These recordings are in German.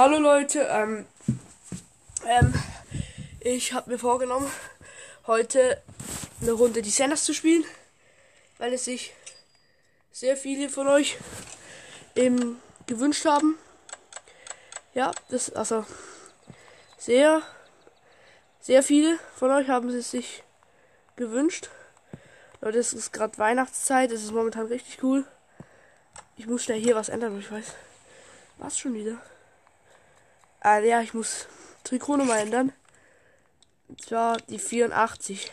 Hallo Leute, ähm, ähm, ich habe mir vorgenommen, heute eine Runde Descenders zu spielen, weil es sich sehr viele von euch eben gewünscht haben. Ja, das, also, sehr, sehr viele von euch haben es sich gewünscht. Leute, es ist gerade Weihnachtszeit, es ist momentan richtig cool. Ich muss schnell hier was ändern, ich weiß. Was schon wieder? Ah, ja, ich muss Trikotnummer ändern. Und zwar die 84.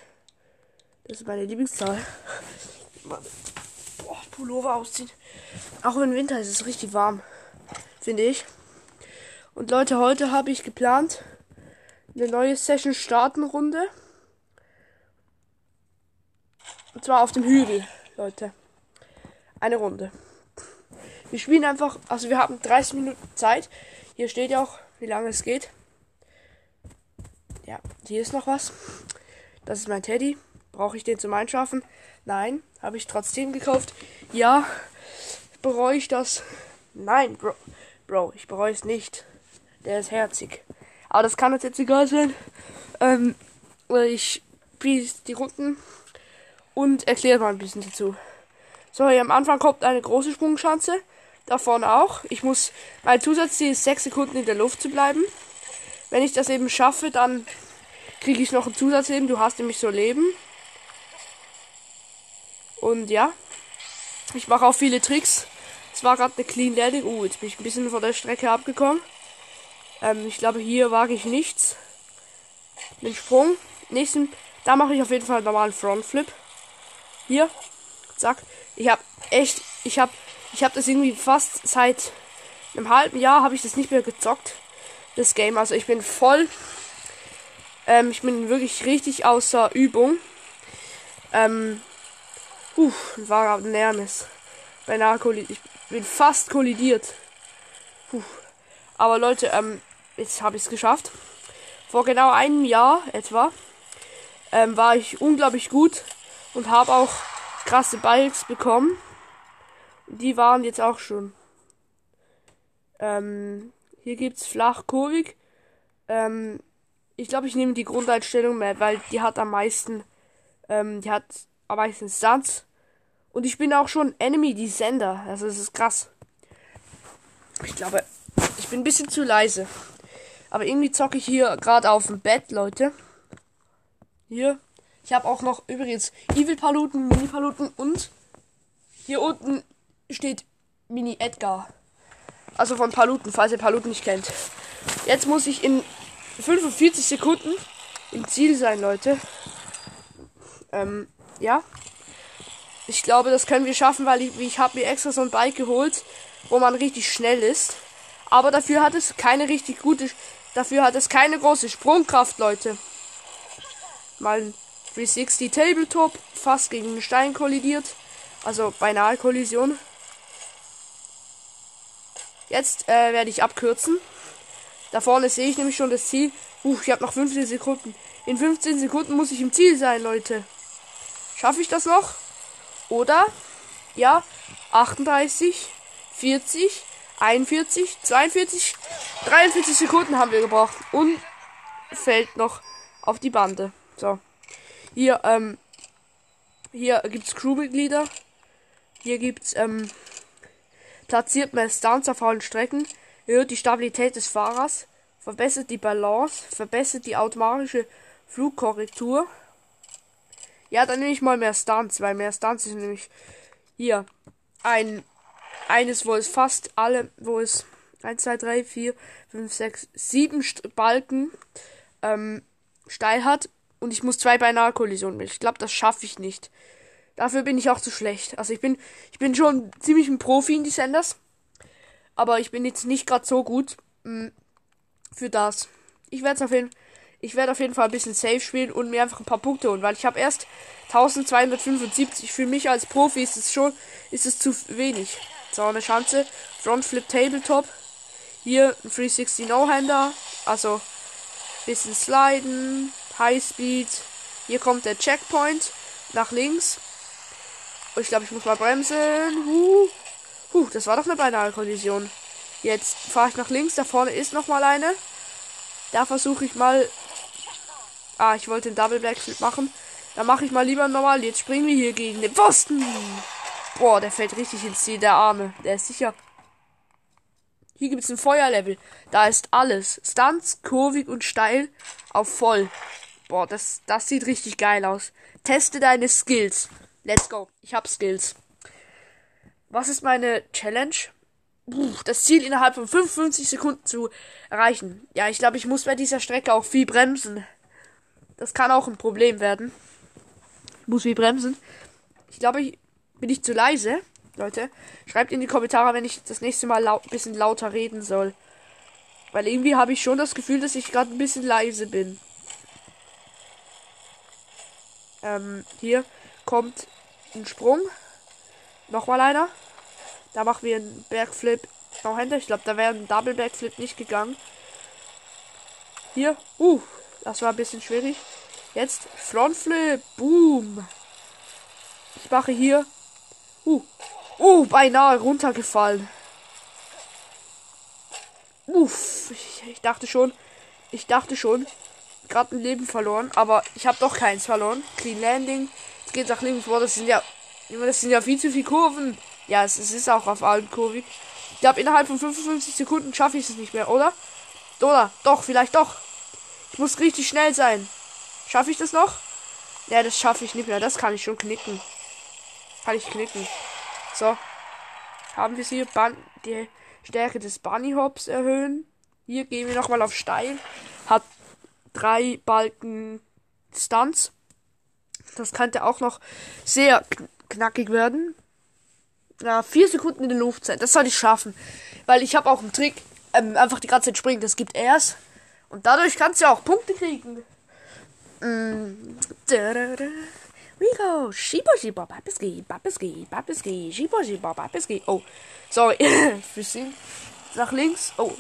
Das ist meine Lieblingszahl. Boah, Pullover ausziehen. Auch im Winter ist es richtig warm. Finde ich. Und Leute, heute habe ich geplant, eine neue Session starten Runde. Und zwar auf dem Hügel, Leute. Eine Runde. Wir spielen einfach, also wir haben 30 Minuten Zeit. Hier steht ja auch wie lange es geht. Ja, hier ist noch was. Das ist mein Teddy. Brauche ich den zum Einschaffen? Nein. Habe ich trotzdem gekauft? Ja. Bereue ich das? Nein, Bro. Bro, ich bereue es nicht. Der ist herzig. Aber das kann uns jetzt egal sein. Ähm, ich spiele die Runden und erkläre mal ein bisschen dazu. So, hier am Anfang kommt eine große Sprungschanze. Da vorne auch. Ich muss, mein Zusatzziel ist 6 Sekunden in der Luft zu bleiben. Wenn ich das eben schaffe, dann kriege ich noch ein Zusatzleben. Du hast nämlich so Leben. Und ja, ich mache auch viele Tricks. Es war gerade eine Clean Landing. Uh, jetzt bin ich ein bisschen von der Strecke abgekommen. Ähm, ich glaube, hier wage ich nichts. Den Sprung. Nächsten, da mache ich auf jeden Fall einen normalen Frontflip. Hier, zack. Ich habe echt, ich habe ich habe das irgendwie fast seit einem halben Jahr habe ich das nicht mehr gezockt. Das Game. Also ich bin voll. Ähm, ich bin wirklich richtig außer Übung. Ähm. Uh, war ein Nähernis. Beinahe kollidiert. Ich bin fast kollidiert. Puh. Aber Leute, ähm, jetzt habe ich es geschafft. Vor genau einem Jahr etwa ähm, war ich unglaublich gut und habe auch krasse Bikes bekommen. Die waren jetzt auch schon. Ähm, hier gibt's flachkurvig. Ähm, ich glaube, ich nehme die Grundeinstellung mehr, weil die hat am meisten, ähm, die hat am meisten Stunts. Und ich bin auch schon Enemy Descender. Also das ist krass. Ich glaube, ich bin ein bisschen zu leise. Aber irgendwie zocke ich hier gerade auf dem Bett, Leute. Hier. Ich habe auch noch übrigens Evil Paluten, Mini Paluten und hier unten steht Mini Edgar. Also von Paluten, falls ihr Paluten nicht kennt. Jetzt muss ich in 45 Sekunden im Ziel sein, Leute. Ähm, ja. Ich glaube, das können wir schaffen, weil ich, ich habe mir extra so ein Bike geholt, wo man richtig schnell ist. Aber dafür hat es keine richtig gute, dafür hat es keine große Sprungkraft, Leute. Mal ein 360 Tabletop, fast gegen einen Stein kollidiert. Also beinahe Kollision. Jetzt äh, werde ich abkürzen. Da vorne sehe ich nämlich schon das Ziel. Uh, ich habe noch 15 Sekunden. In 15 Sekunden muss ich im Ziel sein, Leute. Schaffe ich das noch? Oder? Ja, 38, 40, 41, 42, 43 Sekunden haben wir gebraucht. Und fällt noch auf die Bande. So. Hier, ähm, hier gibt's Crewmitglieder. Hier gibt's, ähm, platziert mehr Stunts auf allen Strecken, erhöht die Stabilität des Fahrers, verbessert die Balance, verbessert die automatische Flugkorrektur. Ja, dann nehme ich mal mehr Stunts, weil mehr Stunts ist nämlich hier ein eines, wo es fast alle, wo es 1, 2, 3, 4, 5, 6, 7 Balken ähm, steil hat und ich muss zwei beinahe Kollisionen. Ich glaube, das schaffe ich nicht. Dafür bin ich auch zu schlecht. Also ich bin, ich bin schon ziemlich ein Profi in die Senders. Aber ich bin jetzt nicht gerade so gut mh, mm, für das. Ich werde auf jeden ich werde auf jeden Fall ein bisschen safe spielen und mir einfach ein paar Punkte holen, weil ich habe erst 1275. Für mich als Profi ist es schon, ist es zu wenig. So, eine Chance. Front Flip Tabletop. Hier ein 360 No-Hander. Also, bisschen sliden. High Speed. Hier kommt der Checkpoint. Nach links. Ich glaube, ich muss mal bremsen. Huh. Huh, das war doch eine beinahe Kollision. Jetzt fahre ich nach links. Da vorne ist noch mal eine. Da versuche ich mal. Ah, ich wollte den Double Backflip machen. Da mache ich mal lieber normal. Jetzt springen wir hier gegen den Pfosten. Boah, der fällt richtig ins Ziel, der Arme. Der ist sicher. Hier gibt es ein Feuerlevel. Da ist alles. Stunts, kurvig und steil auf voll. Boah, das, das sieht richtig geil aus. Teste deine Skills. Let's go. Ich hab Skills. Was ist meine Challenge? Puh, das Ziel innerhalb von 55 Sekunden zu erreichen. Ja, ich glaube, ich muss bei dieser Strecke auch viel bremsen. Das kann auch ein Problem werden. Ich muss viel bremsen. Ich glaube, ich bin ich zu leise. Leute, schreibt in die Kommentare, wenn ich das nächste Mal ein bisschen lauter reden soll. Weil irgendwie habe ich schon das Gefühl, dass ich gerade ein bisschen leise bin. Ähm, hier kommt ein Sprung. Nochmal einer. Da machen wir einen Bergflip. No Hände. Ich glaube, da wäre ein Double Backflip nicht gegangen. Hier. Uh, das war ein bisschen schwierig. Jetzt Frontflip. Boom. Ich mache hier. Uh. Uh, beinahe runtergefallen. Uff. Ich, ich dachte schon. Ich dachte schon. Gerade ein Leben verloren. Aber ich habe doch keins verloren. Clean Landing. Geht nach links. Boah, das sind ja. Das sind ja viel zu viele Kurven. Ja, es, es ist auch auf allen kurvig. Ich glaube, innerhalb von 55 Sekunden schaffe ich es nicht mehr, oder? Oder? Doch, vielleicht doch. Ich muss richtig schnell sein. Schaffe ich das noch? Ja, das schaffe ich nicht mehr. Das kann ich schon knicken. Kann ich knicken. So. Haben wir hier Ban die Stärke des Bunny Hops erhöhen. Hier gehen wir nochmal auf steil. Hat drei Balken Stunts. Das könnte auch noch sehr knackig werden ja, vier Sekunden in der Luft sein. Das soll ich schaffen. Weil ich habe auch einen Trick. Ähm, einfach die ganze Zeit springen. Das gibt erst. Und dadurch kannst du auch Punkte kriegen. Mm. Rico, Shibo Shibo, Babiski, Babiski, Babiski, Shibo Shibo, Babiski. Oh, sorry. Singen. Nach links. Oh,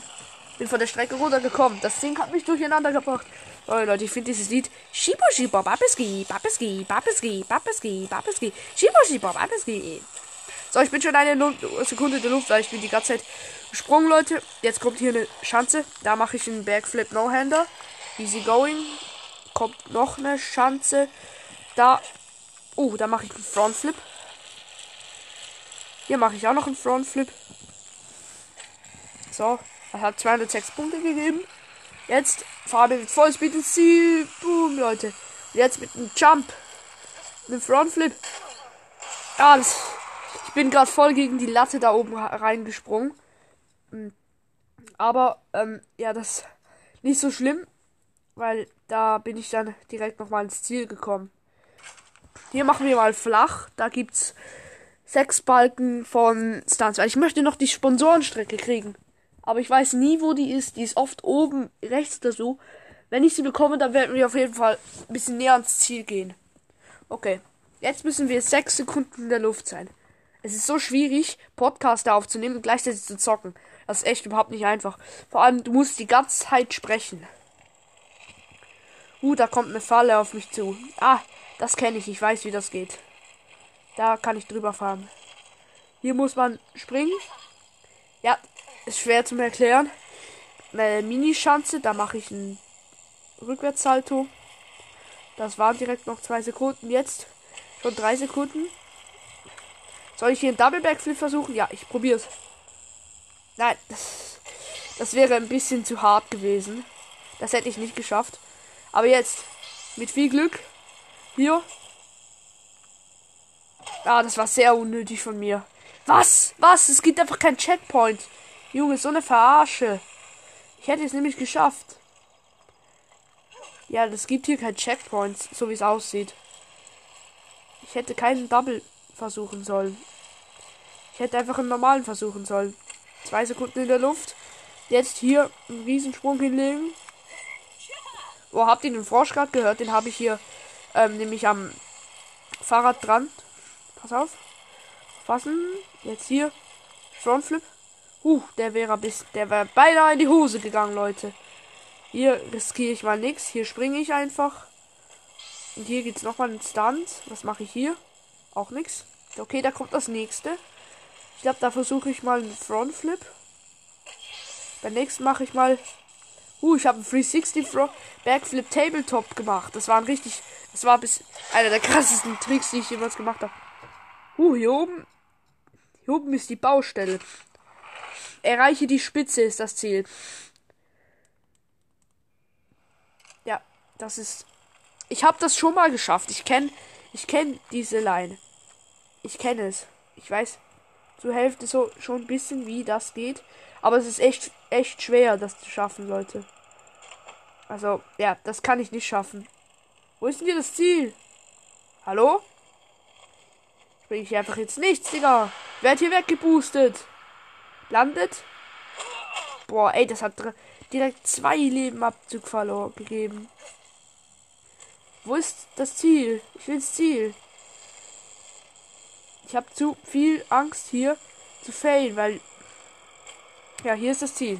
bin von der Strecke runtergekommen. Das Ding hat mich durcheinander gebracht. Oh Leute, ich finde dieses Lied Shibo Shibo, Babiski, Babiski, Babiski, Babiski, Babiski, Shibo Shibo, Babiski. So, ich bin schon eine Sekunde in der Luft, weil ich bin die ganze Zeit gesprungen, Leute. Jetzt kommt hier eine Schanze. Da mache ich einen Backflip No-Hander. Easy going. Kommt noch eine Schanze. Da. Oh, da mache ich einen Frontflip. Hier mache ich auch noch einen Frontflip. So, das hat 206 Punkte gegeben. Jetzt fahren wir mit Vollspeed ins Ziel. Boom, Leute. Jetzt mit einem Jump. Mit einem Frontflip. Ja, das bin gerade voll gegen die Latte da oben reingesprungen. Hm. Aber, ähm, ja, das ist nicht so schlimm, weil da bin ich dann direkt nochmal ins Ziel gekommen. Hier machen wir mal flach. Da gibt's sechs Balken von Stunts. Weil ich möchte noch die Sponsorenstrecke kriegen. Aber ich weiß nie, wo die ist. Die ist oft oben rechts oder so. Wenn ich sie bekomme, dann werden wir auf jeden Fall ein bisschen näher ans Ziel gehen. Okay. Jetzt müssen wir sechs Sekunden in der Luft sein. Es ist so schwierig, Podcaster aufzunehmen und gleichzeitig zu zocken. Das ist echt überhaupt nicht einfach. Vor allem, du musst die ganze Zeit sprechen. Uh, da kommt eine Falle auf mich zu. Ah, das kenne ich. Ich weiß, wie das geht. Da kann ich drüber fahren. Hier muss man springen. Ja, ist schwer zu erklären. Eine Minischanze, da mache ich einen Rückwärtssalto. Das waren direkt noch zwei Sekunden. Jetzt schon drei Sekunden. Soll ich hier einen Double Backflip versuchen? Ja, ich probiere es. Nein, das, das wäre ein bisschen zu hart gewesen. Das hätte ich nicht geschafft. Aber jetzt, mit viel Glück, hier. Ah, das war sehr unnötig von mir. Was? Was? Es gibt einfach keinen Checkpoint. Junge, so eine Verarsche. Ich hätte es nämlich geschafft. Ja, das gibt hier kein Checkpoint, so wie es aussieht. Ich hätte keinen Double versuchen sollen. Ich hätte einfach einen normalen versuchen sollen. Zwei Sekunden in der Luft. Jetzt hier einen Riesensprung hinlegen. Wo habt ihr den Frosch gerade gehört? Den habe ich hier ähm, nämlich am Fahrrad dran. Pass auf. Fassen. Jetzt hier. Frontflip. Uh, der wäre bis. Der wäre beinahe in die Hose gegangen, Leute. Hier riskiere ich mal nichts. Hier springe ich einfach. Und hier geht's nochmal einen Stunt. Was mache ich hier? Auch nichts. Okay, da kommt das nächste. Ich glaube, da versuche ich mal einen Frontflip. Beim nächsten mache ich mal. Uh, ich habe einen 360 Fro Backflip Tabletop gemacht. Das war ein richtig. Das war bis einer der krassesten Tricks, die ich jemals gemacht habe. Uh, hier oben. Hier oben ist die Baustelle. Erreiche die Spitze ist das Ziel. Ja, das ist. Ich habe das schon mal geschafft. Ich kenne ich kenne diese Line. Ich kenne es. Ich weiß zur Hälfte so schon ein bisschen, wie das geht. Aber es ist echt, echt schwer, das zu schaffen, Leute. Also, ja, das kann ich nicht schaffen. Wo ist denn hier das Ziel? Hallo? Bringe ich einfach jetzt nichts, Digga. Werd hier weggeboostet. Landet. Boah, ey, das hat direkt zwei Leben Abzug verloren gegeben. Wo ist das Ziel? Ich will das Ziel. Ich habe zu viel Angst hier zu failen, weil. Ja, hier ist das Ziel.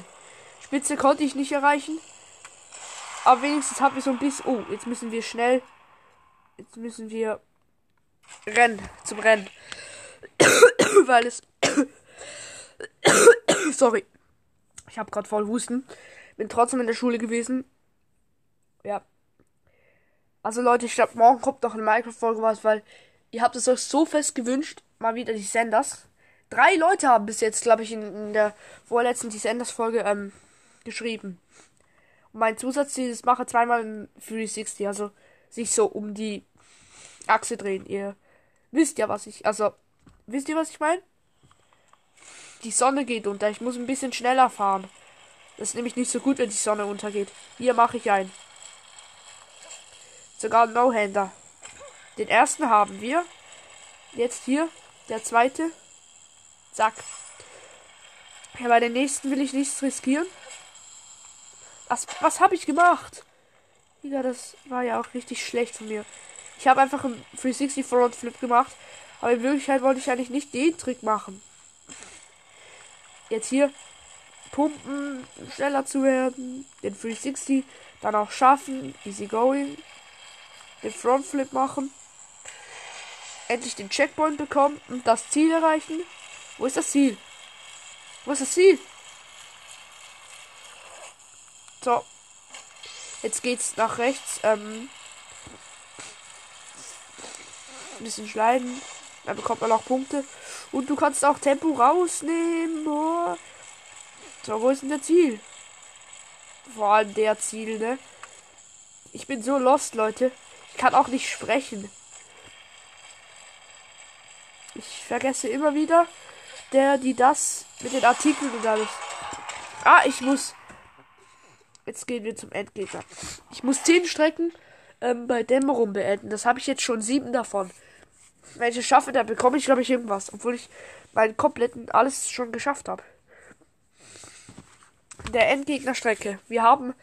Spitze konnte ich nicht erreichen. Aber wenigstens habe ich so ein bisschen. Oh, jetzt müssen wir schnell. Jetzt müssen wir rennen. Zum Rennen. weil es. Sorry. Ich habe gerade voll Husten. Bin trotzdem in der Schule gewesen. Ja. Also Leute, ich glaube, morgen kommt noch eine Minecraft-Folge was, weil Ihr habt es euch so fest gewünscht. Mal wieder die Senders. Drei Leute haben bis jetzt, glaube ich, in, in, der vorletzten die Senders-Folge ähm, geschrieben. Und mein Zusatzziel ist, mache zweimal im 360, also sich so um die Achse drehen. Ihr wisst ja, was ich, also, wisst ihr, was ich meine? Die Sonne geht unter. Ich muss ein bisschen schneller fahren. Das ist nämlich nicht so gut, wenn die Sonne untergeht. Hier mache ich ein. Sogar No-Hander. Den ersten haben wir. Jetzt hier. Der zweite. Zack. Ja, bei den nächsten will ich nichts riskieren. Was, was habe ich gemacht? Ja, das war ja auch richtig schlecht von mir. Ich habe einfach einen 360 Front Flip gemacht. Aber in Wirklichkeit wollte ich eigentlich nicht den Trick machen. Jetzt hier pumpen, schneller zu werden, den 360 dann auch schaffen, easy going, den Front Flip machen endlich den Checkpoint bekommen und das Ziel erreichen. Wo ist das Ziel? Wo ist das Ziel? So. Jetzt geht's nach rechts. Ähm, ein bisschen schneiden. Dann bekommt man auch Punkte. Und du kannst auch Tempo rausnehmen. Oh. So, wo ist denn der Ziel? Vor allem der Ziel, ne? Ich bin so lost, Leute. Ich kann auch nicht sprechen. Ich vergesse immer wieder, der, die das mit den Artikeln und alles. Ah, ich muss. Jetzt gehen wir zum Endgegner. Ich muss zehn Strecken ähm, bei Dämmerung beenden. Das habe ich jetzt schon sieben davon. Wenn ich es schaffe, dann bekomme ich, glaube ich, irgendwas. Obwohl ich meinen kompletten alles schon geschafft habe. Der Endgegnerstrecke. Wir haben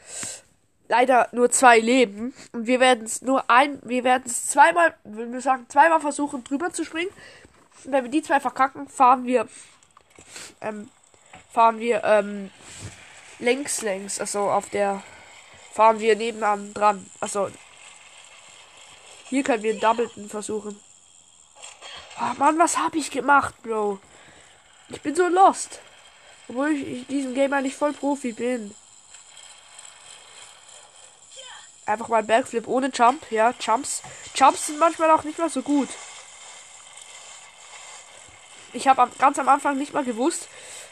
leider nur zwei Leben. Und wir werden es nur ein, wir werden es zweimal, wenn wir sagen, zweimal versuchen drüber zu springen wenn wir die zwei verkacken, fahren wir, ähm, fahren wir, ähm, längs, längs, also auf der, fahren wir nebenan dran. Also, hier können wir einen Doubleton versuchen. Oh Mann, was habe ich gemacht, Bro? Ich bin so lost. Obwohl ich in diesem Game eigentlich voll Profi bin. Einfach mal Backflip ohne Jump. Ja, Jumps. Jumps sind manchmal auch nicht mal so gut ich habe ganz am Anfang nicht mal gewusst,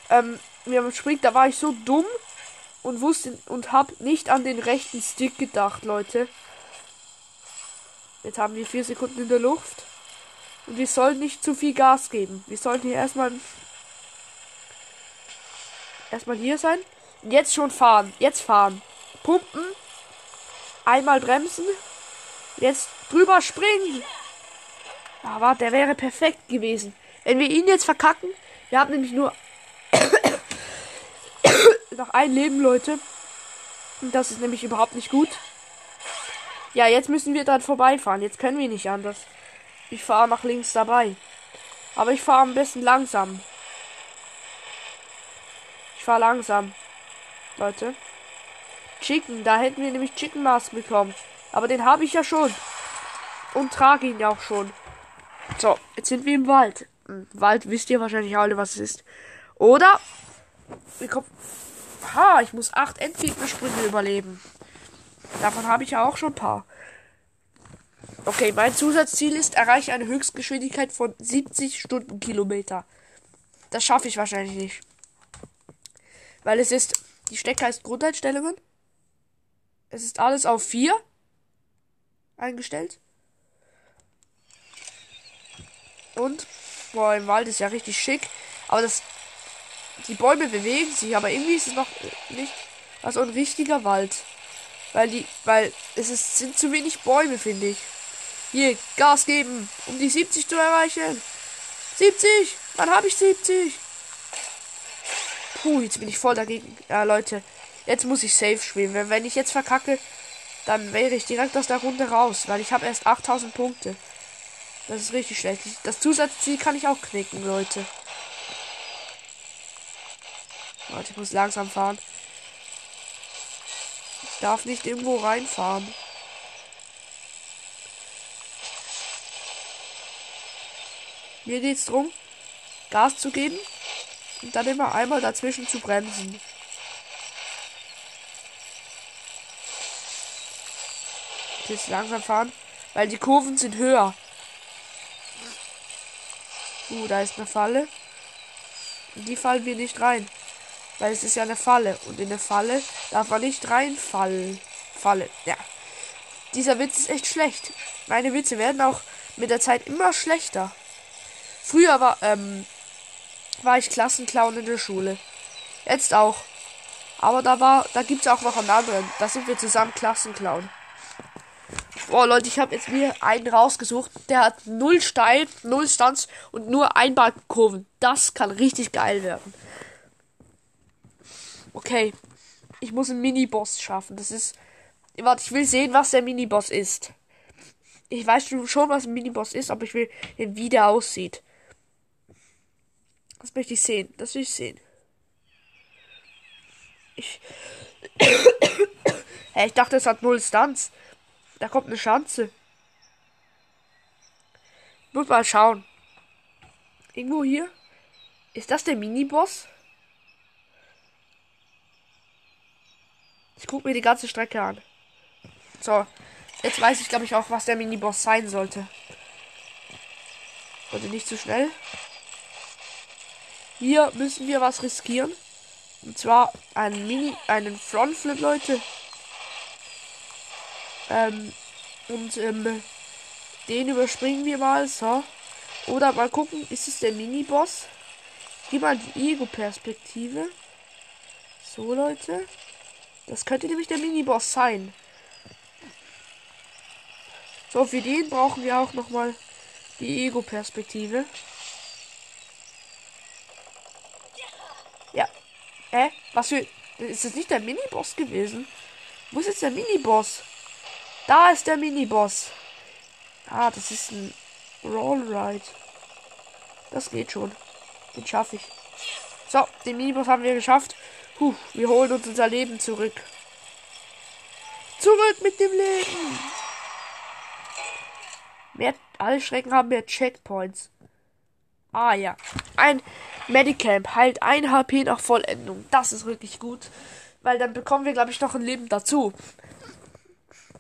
ähm, wie man springt. Da war ich so dumm und wusste und habe nicht an den rechten Stick gedacht, Leute. Jetzt haben wir vier Sekunden in der Luft. Und wir sollen nicht zu viel Gas geben. Wir sollten hier erstmal erstmal hier sein. Jetzt schon fahren. Jetzt fahren. Pumpen. Einmal bremsen. Jetzt drüber springen. Aber der wäre perfekt gewesen. Wenn wir ihn jetzt verkacken, wir haben nämlich nur noch ein Leben, Leute. Und das ist nämlich überhaupt nicht gut. Ja, jetzt müssen wir dann vorbeifahren. Jetzt können wir nicht anders. Ich fahre nach links dabei. Aber ich fahre am besten langsam. Ich fahre langsam. Leute. Chicken, da hätten wir nämlich Chicken Mask bekommen. Aber den habe ich ja schon. Und trage ihn ja auch schon. So, jetzt sind wir im Wald. Wald wisst ihr wahrscheinlich alle, was es ist. Oder wir kommen. Ha, ich muss acht Endgegnersprünge überleben. Davon habe ich ja auch schon ein paar. Okay, mein Zusatzziel ist, erreiche eine Höchstgeschwindigkeit von 70 Stundenkilometer. Das schaffe ich wahrscheinlich nicht. Weil es ist, die Stecker ist Grundeinstellungen. Es ist alles auf 4 eingestellt. Und, boah, im Wald ist ja richtig schick. Aber das, die Bäume bewegen sich, aber irgendwie ist es noch nicht, also ein richtiger Wald. Weil die, weil es ist, sind zu wenig Bäume, finde ich. Hier, Gas geben, um die 70 zu erreichen. 70! Wann habe ich 70? Puh, jetzt bin ich voll dagegen. Ja, Leute, jetzt muss ich safe spielen. Wenn, wenn ich jetzt verkacke, dann wäre ich direkt aus der Runde raus, weil ich habe erst 8000 Punkte. Das ist richtig schlecht. Das Zusatzziel kann ich auch knicken, Leute. Warte, ich muss langsam fahren. Ich darf nicht irgendwo reinfahren. Hier geht's drum, Gas zu geben und dann immer einmal dazwischen zu bremsen. Jetzt langsam fahren, weil die Kurven sind höher. Uh, da ist eine Falle. In die fallen wir nicht rein. Weil es ist ja eine Falle. Und in eine Falle darf man nicht reinfallen. Falle. Ja. Dieser Witz ist echt schlecht. Meine Witze werden auch mit der Zeit immer schlechter. Früher war, ähm, war ich Klassenclown in der Schule. Jetzt auch. Aber da war, da gibt's auch noch einen anderen. Da sind wir zusammen Klassenclown. Boah, Leute, ich habe jetzt mir einen rausgesucht. Der hat null Steil, null Stunts und nur ein Balkenkurven. Das kann richtig geil werden. Okay. Ich muss einen Mini-Boss schaffen. Das ist. Warte, ich will sehen, was der Mini-Boss ist. Ich weiß schon, was ein Mini-Boss ist, aber ich will wie der aussieht. Das möchte ich sehen. Das will ich sehen. Ich. hey, ich dachte, es hat null Stunts. Da kommt eine Schanze. Muss mal schauen. Irgendwo hier. Ist das der Mini-Boss? Ich gucke mir die ganze Strecke an. So. Jetzt weiß ich, glaube ich, auch, was der Mini-Boss sein sollte. Wollte nicht zu schnell. Hier müssen wir was riskieren. Und zwar einen Mini, einen Frontflip, Leute. Ähm, und ähm, den überspringen wir mal. So. Oder mal gucken, ist es der Mini-Boss? Geh mal die Ego-Perspektive. So, Leute. Das könnte nämlich der Mini-Boss sein. So, für den brauchen wir auch nochmal die Ego-Perspektive. Ja. Hä? Äh, was für. Ist das nicht der Mini-Boss gewesen? Wo ist jetzt der Mini-Boss? Da ist der Mini-Boss. Ah, das ist ein Rollride. Das geht schon. Den schaffe ich. So, den Miniboss haben wir geschafft. Puh, wir holen uns unser Leben zurück. Zurück mit dem Leben. Mehr, alle Schrecken haben mehr Checkpoints. Ah ja. Ein Medicamp heilt ein HP nach Vollendung. Das ist wirklich gut. Weil dann bekommen wir, glaube ich, noch ein Leben dazu.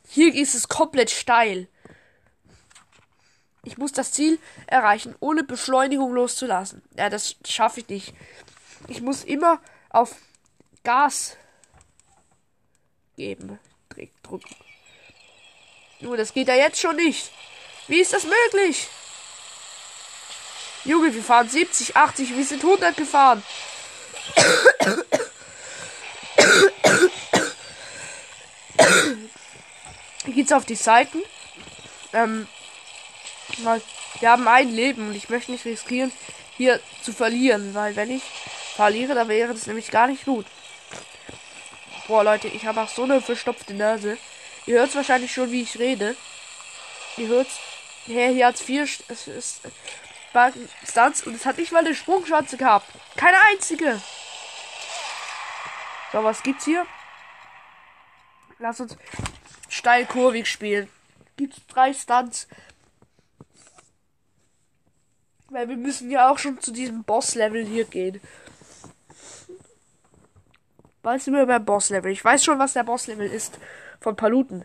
Hier ist es komplett steil. Ich muss das Ziel erreichen, ohne Beschleunigung loszulassen. Ja, das schaffe ich nicht. Ich muss immer auf Gas geben. Drücken. Nur, das geht ja jetzt schon nicht. Wie ist das möglich? Junge, wir fahren 70, 80, wir sind 100 gefahren. Hier geht's auf die Seiten. Ähm, wir haben ein Leben und ich möchte nicht riskieren, hier zu verlieren, weil wenn ich verliere, dann wäre das nämlich gar nicht gut. Boah, Leute, ich habe auch so eine verstopfte Nase. Ihr hört wahrscheinlich schon, wie ich rede. Ihr hört's. Hey, hier hat's vier es ist, Stunts und es hat nicht mal eine Sprungschanze gehabt. Keine einzige. So, was gibt's hier? Lass uns steil kurvig spielen. Gibt's drei Stunts. Weil wir müssen ja auch schon zu diesem Boss-Level hier gehen. Bald sind wir beim Boss-Level. Ich weiß schon, was der Boss-Level ist von Paluten.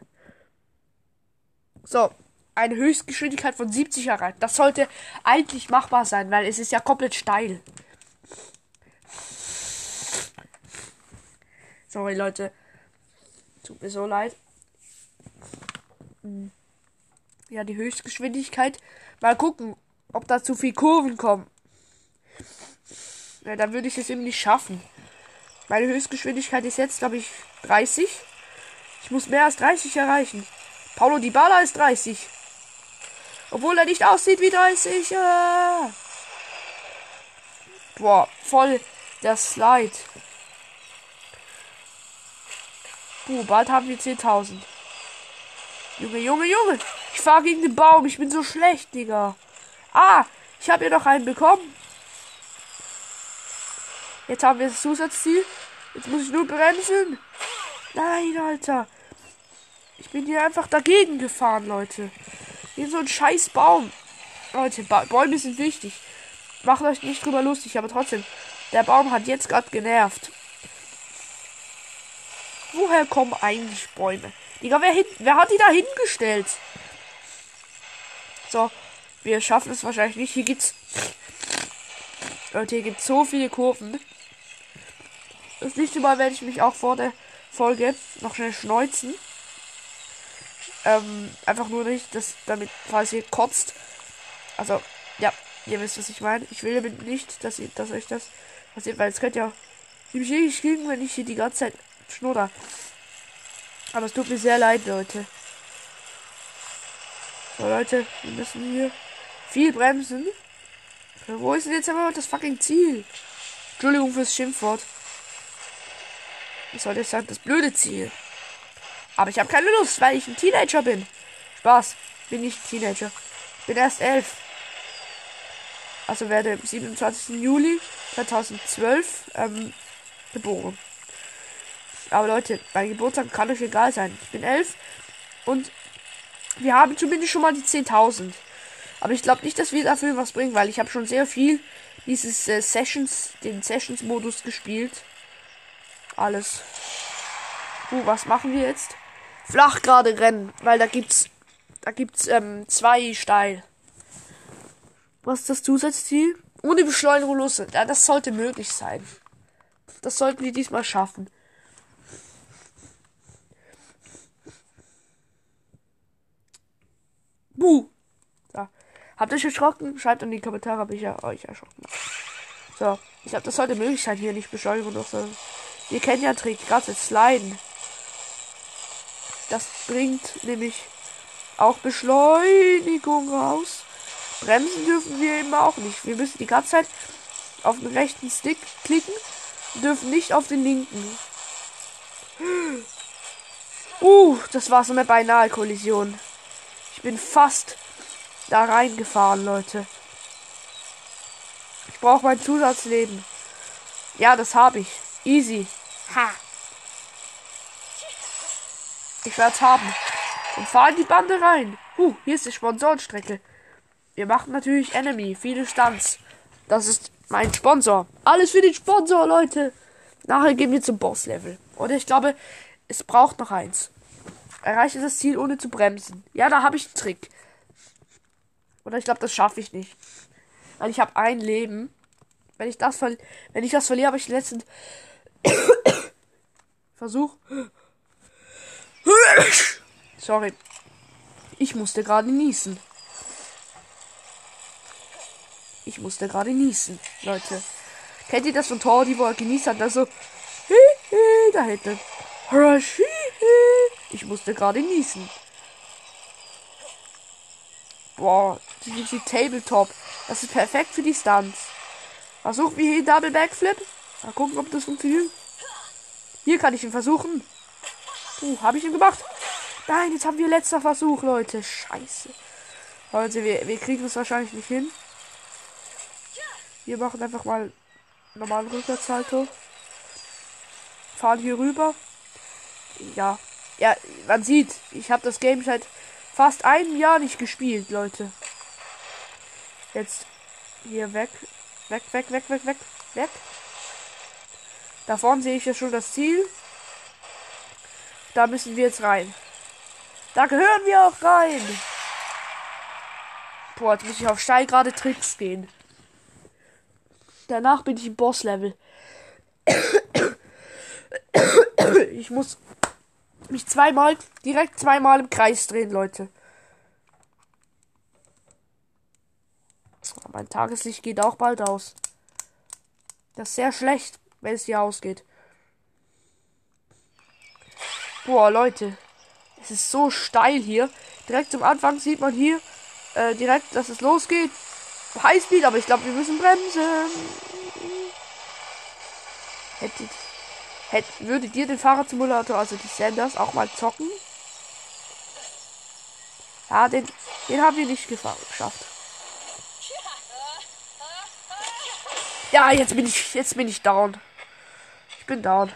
So, eine Höchstgeschwindigkeit von 70 erreicht. Das sollte eigentlich machbar sein, weil es ist ja komplett steil. Sorry, Leute. Tut mir so leid. Hm. Ja, die Höchstgeschwindigkeit. Mal gucken, ob da zu viel Kurven kommen. Ja, dann würde ich es eben nicht schaffen. Meine Höchstgeschwindigkeit ist jetzt, glaube ich, 30. Ich muss mehr als 30 erreichen. Paulo Di Bala ist 30. Obwohl er nicht aussieht wie 30. Äh. Boah, voll der Slide. Puh, bald haben wir 10.000. Junge, Junge, Junge. Ich fahre gegen den Baum. Ich bin so schlecht, Digga. Ah, ich habe hier noch einen bekommen. Jetzt haben wir das Zusatzziel. Jetzt muss ich nur bremsen. Nein, Alter. Ich bin hier einfach dagegen gefahren, Leute. Hier so ein scheiß Baum. Leute, ba Bäume sind wichtig. Macht euch nicht drüber lustig, aber trotzdem. Der Baum hat jetzt gerade genervt. Woher kommen eigentlich Bäume? Digga, wer, hin wer hat die da hingestellt? So, wir schaffen es wahrscheinlich nicht. Hier gibt's. Leute, hier gibt so viele Kurven. Das nächste Mal werde ich mich auch vor der Folge noch schnell schneuzen. Ähm, einfach nur nicht, dass damit, falls ihr kotzt. Also, ja, ihr wisst, was ich meine. Ich will damit nicht, dass ihr, dass euch das passiert, weil es könnte ja ziemlich ewig kriegen, wenn ich hier die ganze Zeit schnurre. Aber es tut mir sehr leid, Leute. So, Leute, wir müssen hier viel bremsen. Wo ist denn jetzt aber das fucking Ziel? Entschuldigung fürs Schimpfwort. Ich sollte sagen, das blöde Ziel. Aber ich habe keine Lust, weil ich ein Teenager bin. Spaß. Bin nicht Teenager. Bin erst elf. Also werde am 27. Juli 2012 ähm, geboren. Aber Leute, mein Geburtstag kann euch egal sein. Ich bin elf und wir haben zumindest schon mal die 10.000. Aber ich glaube nicht, dass wir dafür was bringen, weil ich habe schon sehr viel dieses äh, Sessions, den Sessions-Modus gespielt. Alles. Uh, was machen wir jetzt? Flach gerade rennen, weil da gibt's, da gibt's ähm, zwei steil. Was ist das Zusatzziel? Ohne Beschleunigung los. Ja, das sollte möglich sein. Das sollten wir diesmal schaffen. Buh. So. Habt ihr euch erschrocken? Schreibt in die Kommentare, ob ich ja euch erschrocken. So. Ich glaube, das sollte möglich sein, hier nicht Beschleunigung noch so. Wir kennen ja Trick, gerade Sliden. Das bringt nämlich auch Beschleunigung raus. Bremsen dürfen wir eben auch nicht. Wir müssen die ganze Zeit auf den rechten Stick klicken, dürfen nicht auf den linken. Uh, das war so eine beinahe Kollision. Ich bin fast da reingefahren, Leute. Ich brauche mein Zusatzleben. Ja, das habe ich. Easy. Ha. Ich werde es haben. Und fahren die Bande rein. Huh, hier ist die Sponsorenstrecke. Wir machen natürlich Enemy, viele Stunts. Das ist mein Sponsor. Alles für den Sponsor, Leute. Nachher gehen wir zum Boss-Level. Oder ich glaube, es braucht noch eins. Erreiche das Ziel ohne zu bremsen. Ja, da habe ich einen Trick. Oder ich glaube, das schaffe ich nicht. Weil ich habe ein Leben. Wenn ich das, wenn ich das verliere, habe ich den letzten Versuch. Sorry. Ich musste gerade niesen. Ich musste gerade niesen, Leute. Kennt ihr das von Tordi, wo er genießt hat? Also, da hinten. Ich musste gerade niesen. Boah, die, die Tabletop. Das ist perfekt für die Stunts. Versuch wie hier Double Backflip. Mal gucken, ob das funktioniert. Hier kann ich ihn versuchen. Uh, habe ich ihn gemacht? Nein, jetzt haben wir letzter Versuch, Leute. Scheiße. Leute, wir, wir kriegen es wahrscheinlich nicht hin. Wir machen einfach mal normalen Rückwärtssalto. Fahren hier rüber. Ja. Ja, man sieht, ich habe das Game seit fast einem Jahr nicht gespielt, Leute. Jetzt hier weg. Weg, weg, weg, weg, weg, weg. Da vorne sehe ich ja schon das Ziel. Da müssen wir jetzt rein. Da gehören wir auch rein. Boah, jetzt muss ich auf steil gerade Tricks gehen. Danach bin ich im Boss-Level. Ich muss mich zweimal, direkt zweimal im Kreis drehen, Leute. Mein Tageslicht geht auch bald aus. Das ist sehr schlecht, wenn es hier ausgeht. Boah, Leute. Es ist so steil hier. Direkt zum Anfang sieht man hier äh, direkt, dass es losgeht. Highspeed, aber ich glaube, wir müssen bremsen. Hättet, hätt, würdet ihr den Fahrradsimulator, also die Senders, auch mal zocken? Ja, den, den haben wir nicht geschafft. Ja, jetzt bin ich, jetzt bin ich down. Ich bin down.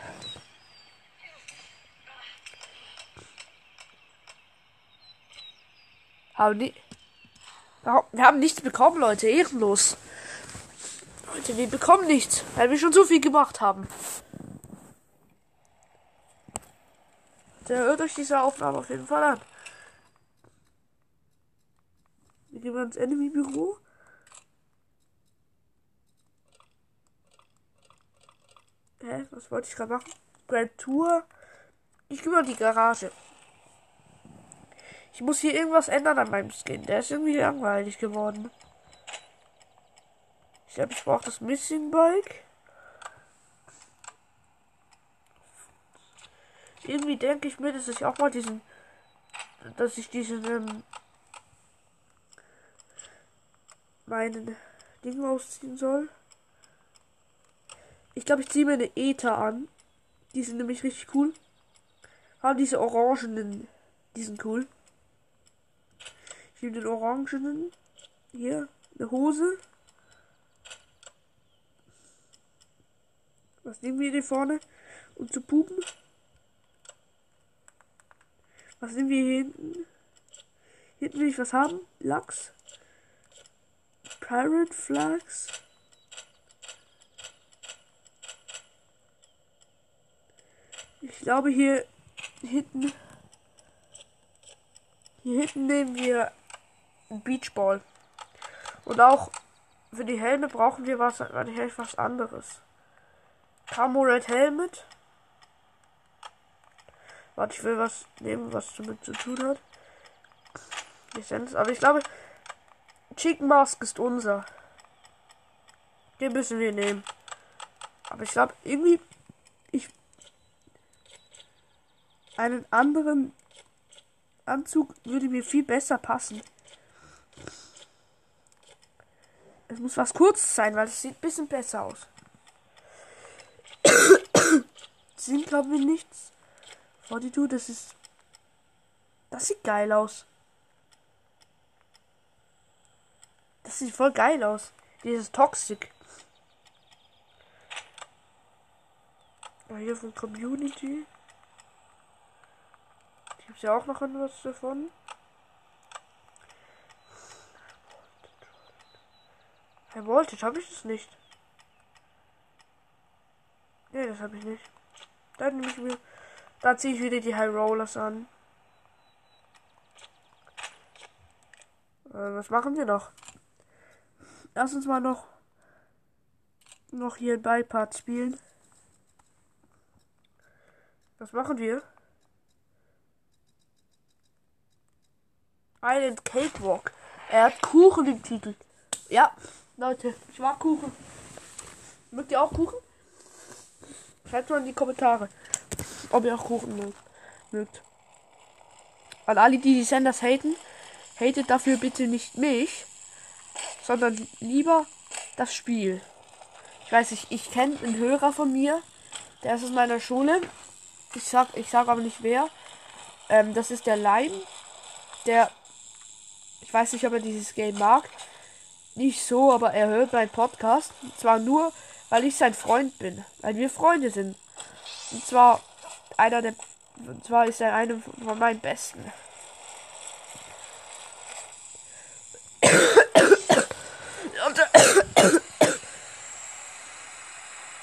Aber nie, wir haben nichts bekommen, Leute. Ehrenlos. Leute, wir bekommen nichts, weil wir schon so viel gemacht haben. Der hört euch diese Aufnahme auf jeden Fall an. Wir gehen ins Enemy-Büro. Hä? Was wollte ich gerade machen? Grand Tour. Ich gehe mal in die Garage. Ich muss hier irgendwas ändern an meinem Skin. Der ist irgendwie langweilig geworden. Ich glaube, ich brauche das Missing Bike. Irgendwie denke ich mir, dass ich auch mal diesen, dass ich diesen, ähm, meinen Ding ausziehen soll. Ich glaube, ich ziehe mir eine Ether an. Die sind nämlich richtig cool. Haben diese orangenen, die sind cool. Ich den orangenen. Hier, eine Hose. Was nehmen wir hier vorne? Und zu pupen. Was nehmen wir hier hinten? Hinten will ich was haben. Lachs. Pirate Flags. Ich glaube hier hinten. Hier hinten nehmen wir Beachball. Und auch für die Helme brauchen wir was, was anderes. Camo Red Helmet. Warte, ich will was nehmen, was damit zu tun hat. Aber ich glaube, Chicken Mask ist unser. Den müssen wir nehmen. Aber ich glaube, irgendwie, ich einen anderen Anzug würde mir viel besser passen. Es muss was kurz sein, weil es sieht ein bisschen besser aus. sind, glaube ich, nichts. 42, das ist. Das sieht geil aus. Das sieht voll geil aus. Dieses Toxic. Hier von Community. Gibt's ja auch noch etwas davon. Herr Voltage, habe ich das nicht? Ne, das habe ich nicht. Dann nehme ich mir. Da ziehe ich wieder die High Rollers an. Äh, was machen wir noch? Lass uns mal noch noch hier ein Beipart spielen. Was machen wir? Island Cakewalk. Er hat Kuchen im Titel. Ja, Leute, ich mag Kuchen. Mögt ihr auch Kuchen? Schreibt mal in die Kommentare, ob ihr auch Kuchen mögt. An alle, die die Senders haten, hatet dafür bitte nicht mich, sondern lieber das Spiel. Ich weiß nicht, ich kenne einen Hörer von mir, der ist aus meiner Schule. Ich sag, ich sag aber nicht wer. Ähm, das ist der Leim. Der, ich weiß nicht, ob er dieses Game mag nicht so, aber er hört meinen Podcast. Und zwar nur, weil ich sein Freund bin. Weil wir Freunde sind. Und zwar einer der. Und zwar ist er einer von meinen besten.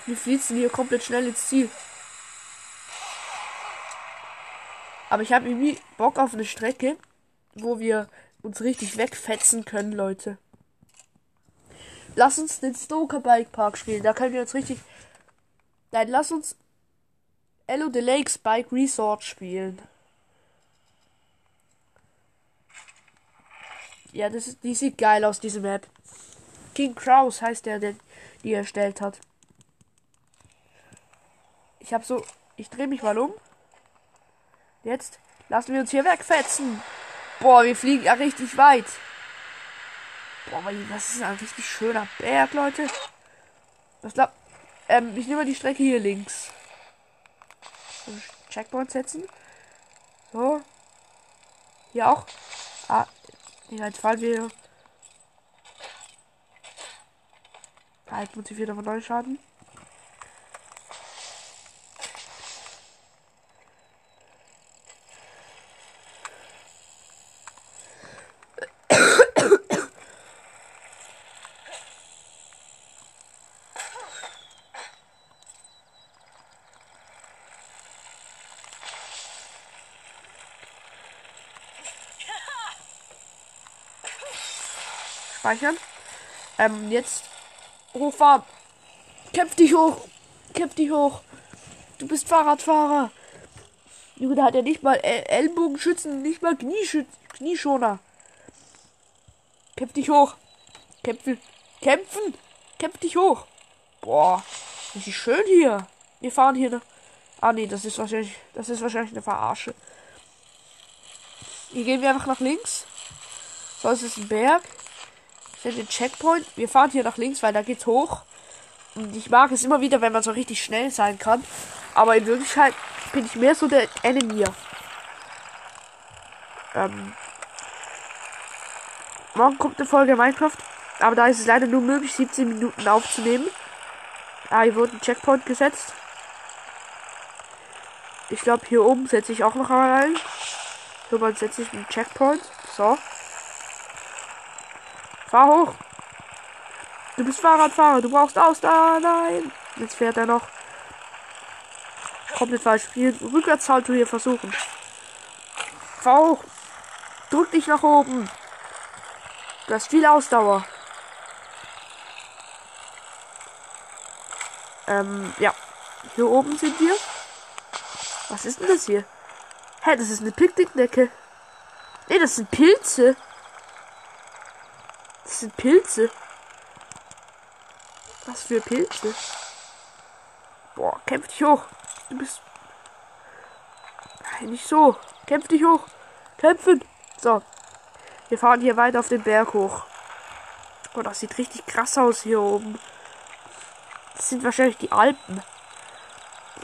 wir, flitzen hier komplett schnell ins Ziel. Aber ich habe irgendwie Bock auf eine Strecke, wo wir uns richtig wegfetzen können, Leute. Lass uns den Stoker Bike Park spielen. Da können wir uns richtig. Nein, lass uns Ello the Lakes Bike Resort spielen. Ja, das ist, die sieht geil aus, diese Map. King Kraus heißt der, der die erstellt hat. Ich habe so. Ich drehe mich mal um. Jetzt lassen wir uns hier wegfetzen. Boah, wir fliegen ja richtig weit. Boah, das ist ein richtig schöner Berg, Leute. Was glaub, ähm, ich nehme mal die Strecke hier links. Checkpoint setzen. So. Hier auch. Ah, jetzt fallen wir. Ah, jetzt muss ich wieder von neu schaden. Speichern. Ähm, jetzt hochfahren. Kämpf dich hoch. Kämpf dich hoch. Du bist Fahrradfahrer. Junge, da hat er nicht mal El Ellbogenschützen, nicht mal Knieschütz Knieschoner. Kämpf dich hoch. Kämpfen. Kämpfen. Kämpf dich hoch. Boah. Ist schön hier. Wir fahren hier noch. Ah nee, das ist wahrscheinlich. Das ist wahrscheinlich eine Verarsche. Hier gehen wir einfach nach links. So, es ist ein Berg. Ich den Checkpoint. Wir fahren hier nach links, weil da geht's hoch. Und ich mag es immer wieder, wenn man so richtig schnell sein kann. Aber in Wirklichkeit bin ich mehr so der Enemy. Ähm, morgen kommt eine Folge Minecraft. Aber da ist es leider nur möglich, 17 Minuten aufzunehmen. Ah, hier wurde ein Checkpoint gesetzt. Ich glaube, hier oben setze ich auch noch einmal ein. Hier setze ich einen Checkpoint. So. Fahr hoch. Du bist Fahrradfahrer, du brauchst Ausdauer. Nein. Jetzt fährt er noch. Komplett falsch. Hier Rückwärtssalto hier versuchen. Fahr hoch. Drück dich nach oben. Du hast viel Ausdauer. Ähm, ja. Hier oben sind wir. Was ist denn das hier? Hä, das ist eine Picknickdecke. Ne, das sind Pilze. Das sind Pilze. Was für Pilze? Boah, kämpf dich hoch. Du bist. Nein, nicht so. Kämpf dich hoch. Kämpfen. So. Wir fahren hier weiter auf den Berg hoch. Oh, das sieht richtig krass aus hier oben. Das sind wahrscheinlich die Alpen.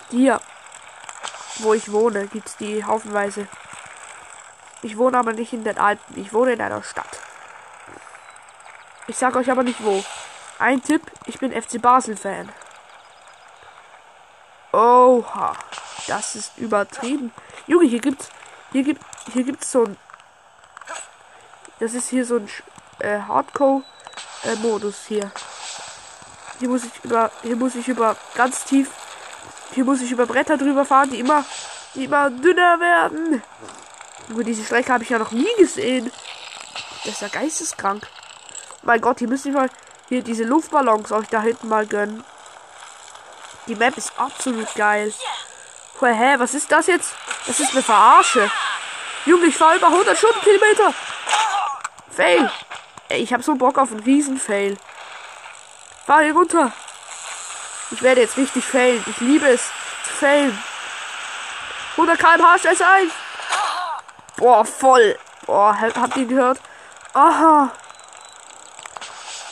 Hier, wo ich wohne, gibt es die haufenweise. Ich wohne aber nicht in den Alpen. Ich wohne in einer Stadt. Ich sag euch aber nicht wo. Ein Tipp, ich bin FC Basel Fan. Oha, das ist übertrieben. Junge, hier gibt's hier gibt hier gibt's so ein Das ist hier so ein äh, Hardcore äh, Modus hier. Hier muss ich über hier muss ich über ganz tief hier muss ich über Bretter drüber fahren, die immer die immer dünner werden. Junge, diese Strecke habe ich ja noch nie gesehen. Das ist ja geisteskrank. Mein Gott, hier müsste ich mal hier diese Luftballons euch da hinten mal gönnen. Die Map ist absolut geil. Hä, was ist das jetzt? Das ist eine Verarsche. Junge, ich fahre über 100 Stundenkilometer. Fail. Ey, ich habe so Bock auf einen Riesen-Fail. Fahr hier runter. Ich werde jetzt richtig failen. Ich liebe es zu failen. 100 km/h stellst ein. Boah, voll. Boah, habt ihr gehört? Aha.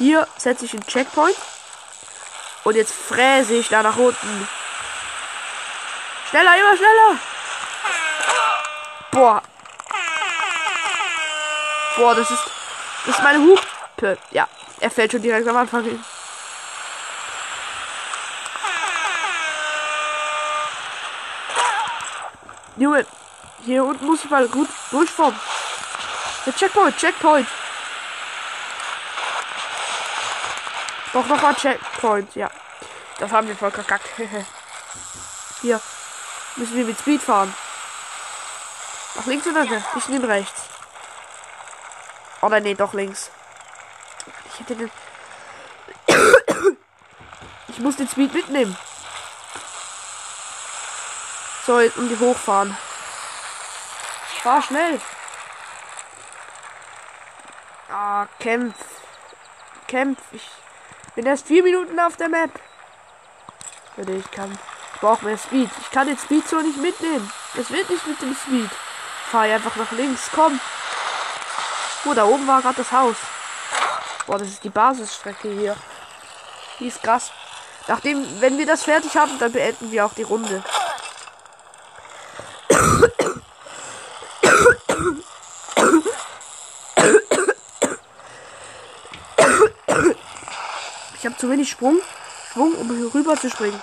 Hier setze ich einen Checkpoint. Und jetzt fräse ich da nach unten. Schneller, immer schneller. Boah. Boah, das ist. Das ist meine Hupe. Ja, er fällt schon direkt am Anfang hin. Junge, hier unten muss ich mal gut durchfahren. Der Checkpoint, Checkpoint. Doch, noch mal Checkpoint, ja. Das haben wir voll verkackt. Hier. Müssen wir mit Speed fahren. Nach links oder ne? Ich nehme rechts. Oder nee, doch links. Ich hätte den. Ich muss den Speed mitnehmen. So, jetzt um die hochfahren. Fahr schnell. Ah, kämpf. Kämpf. Ich bin erst vier Minuten auf der Map. Würde ich kann. Ich brauche mehr Speed. Ich kann den Speed so nicht mitnehmen. Das wird nicht mit dem Speed. Fahr einfach nach links. Komm. Oh, da oben war gerade das Haus. Boah, das ist die Basisstrecke hier. Die ist krass. Nachdem, wenn wir das fertig haben, dann beenden wir auch die Runde. Ich habe zu wenig Sprung, Schwung, um hier rüber zu springen.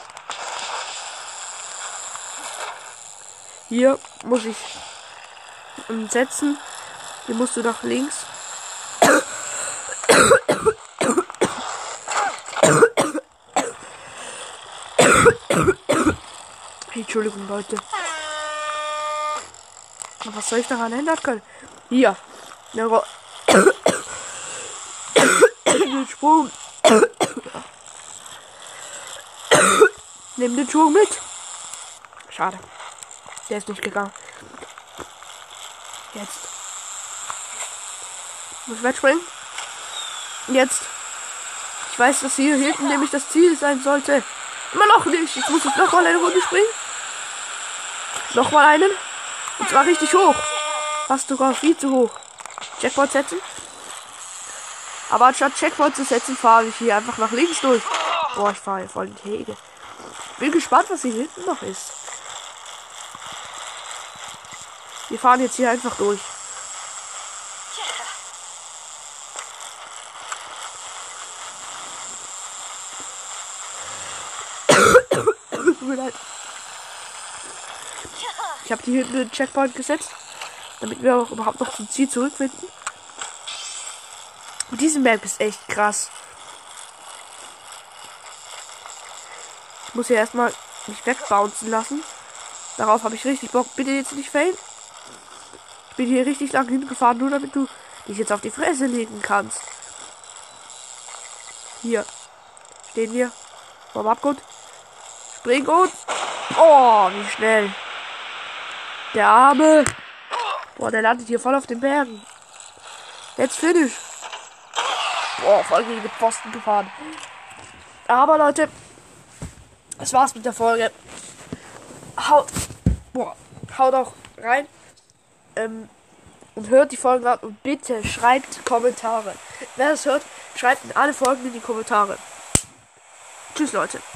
Hier muss ich setzen. Hier musst du nach links. Entschuldigung, Leute. Was soll ich daran ändern können? Hier. Den Sprung. Nimm den Schwung mit. Schade. Der ist nicht gegangen. Jetzt. Muss wegspringen. Jetzt. Ich weiß, dass hier hinten nämlich das Ziel sein sollte. Immer noch nicht. Ich muss jetzt noch mal eine Runde springen. Noch mal einen. Und zwar richtig hoch. Fast sogar viel zu hoch. Checkpoint setzen. Aber anstatt Checkpoint zu setzen, fahre ich hier einfach nach links durch. Boah, ich fahre hier voll in die Hege. Bin gespannt, was hier hinten noch ist. Wir fahren jetzt hier einfach durch. Ich habe hier hinten einen Checkpoint gesetzt, damit wir auch überhaupt noch zum Ziel zurückfinden. Und diese Map ist echt krass. Muss hier erstmal mich wegbouncen lassen. Darauf habe ich richtig Bock. Bitte jetzt nicht failen. Ich bin hier richtig lang hingefahren, nur damit du dich jetzt auf die Fresse legen kannst. Hier. Stehen wir. Warm ab gut. Spring gut. Oh, wie schnell. Der Arme. Boah, der landet hier voll auf den Bergen. Jetzt finish. Boah, voll gegen den Pfosten gefahren. Aber Leute, das war's mit der Folge. Haut, boah, haut auch rein. Ähm, und hört die Folgen an und bitte schreibt Kommentare. Wer das hört, schreibt in alle Folgen in die Kommentare. Tschüss, Leute.